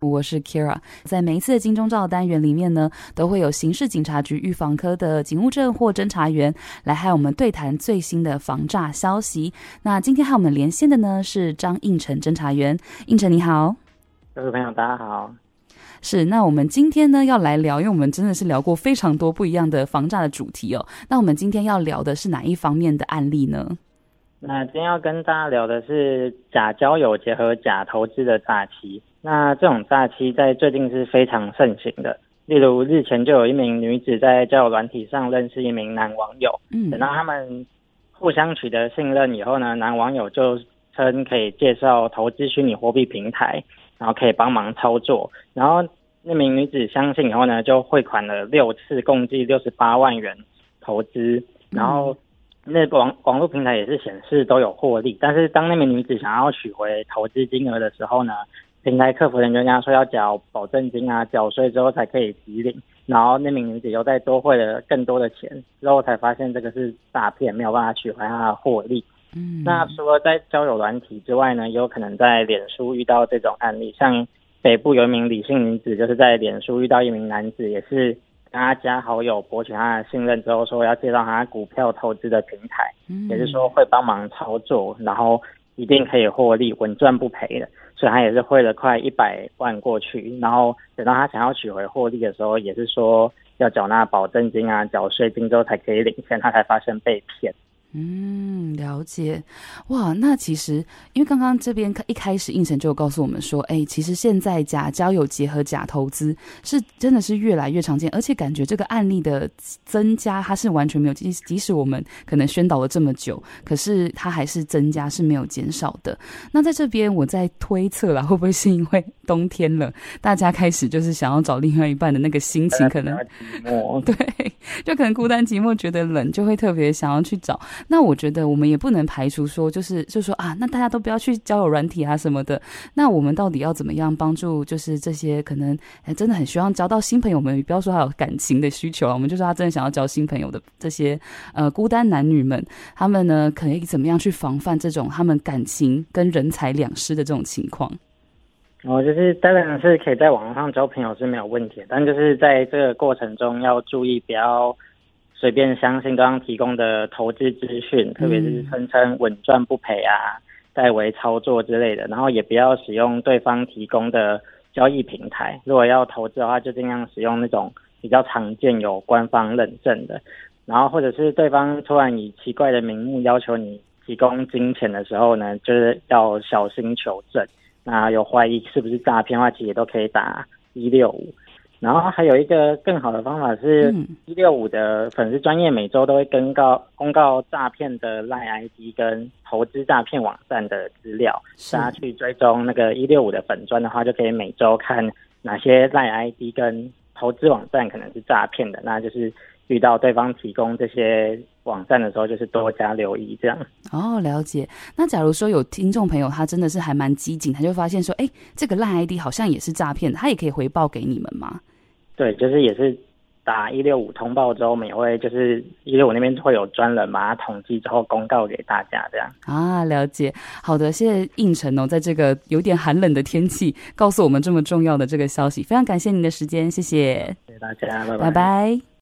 我是 Kira，在每一次的金钟罩单元里面呢，都会有刑事警察局预防科的警务证或侦查员来和我们对谈最新的防诈消息。那今天和我们连线的呢是张应成侦查员，应成你好，各位朋友大家好。是，那我们今天呢要来聊，因为我们真的是聊过非常多不一样的防诈的主题哦。那我们今天要聊的是哪一方面的案例呢？那今天要跟大家聊的是假交友结合假投资的诈欺。那这种诈欺在最近是非常盛行的。例如日前就有一名女子在交友软体上认识一名男网友，嗯，等到他们互相取得信任以后呢，男网友就称可以介绍投资虚拟货币平台，然后可以帮忙操作。然后那名女子相信以后呢，就汇款了六次，共计六十八万元投资，然后。那网网络平台也是显示都有获利，但是当那名女子想要取回投资金额的时候呢，平台客服人员跟她说要缴保证金啊，缴税之后才可以提领，然后那名女子又再多汇了更多的钱，之后才发现这个是诈骗，没有办法取回她的获利。嗯，那除了在交友软体之外呢，也有可能在脸书遇到这种案例，像北部有一名李姓女子，就是在脸书遇到一名男子，也是。跟他加好友，博取他的信任之后，说要介绍他股票投资的平台，嗯，也是说会帮忙操作，然后一定可以获利，稳赚不赔的。所以他也是汇了快一百万过去，然后等到他想要取回获利的时候，也是说要缴纳保证金啊，缴税金之后才可以领钱，他才发现被骗。嗯，了解。哇，那其实因为刚刚这边一开始胤丞就告诉我们说，哎，其实现在假交友结合假投资是真的是越来越常见，而且感觉这个案例的增加，它是完全没有，即即使我们可能宣导了这么久，可是它还是增加，是没有减少的。那在这边我在推测啦，会不会是因为冬天了，大家开始就是想要找另外一半的那个心情，可能 对，就可能孤单寂寞，觉得冷，就会特别想要去找。那我觉得我们也不不能排除说，就是就说啊，那大家都不要去交友软体啊什么的。那我们到底要怎么样帮助？就是这些可能真的很希望交到新朋友们，不要说还有感情的需求啊，我们就说他真的想要交新朋友的这些呃孤单男女们，他们呢可以怎么样去防范这种他们感情跟人财两失的这种情况？哦，就是当然是可以在网络上交朋友是没有问题，但就是在这个过程中要注意不要。随便相信对方提供的投资资讯，特别是声称稳赚不赔啊、代为操作之类的，然后也不要使用对方提供的交易平台。如果要投资的话，就尽量使用那种比较常见、有官方认证的。然后或者是对方突然以奇怪的名目要求你提供金钱的时候呢，就是要小心求证。那有怀疑是不是诈骗的话，其实也都可以打一六五。然后还有一个更好的方法是，一六五的粉丝专业每周都会公告公告诈骗的赖 ID 跟投资诈骗网站的资料，大家去追踪那个一六五的粉专的话，就可以每周看哪些赖 ID 跟投资网站可能是诈骗的，那就是遇到对方提供这些网站的时候，就是多加留意这样。哦，了解。那假如说有听众朋友他真的是还蛮机警，他就发现说，哎，这个烂 ID 好像也是诈骗，他也可以回报给你们吗？对，就是也是打一六五通报之后，我们也会就是一六五那边会有专人把它统计之后公告给大家，这样啊，了解。好的，谢谢应晨哦，在这个有点寒冷的天气，告诉我们这么重要的这个消息，非常感谢您的时间，谢谢，谢谢大家，拜拜。拜拜。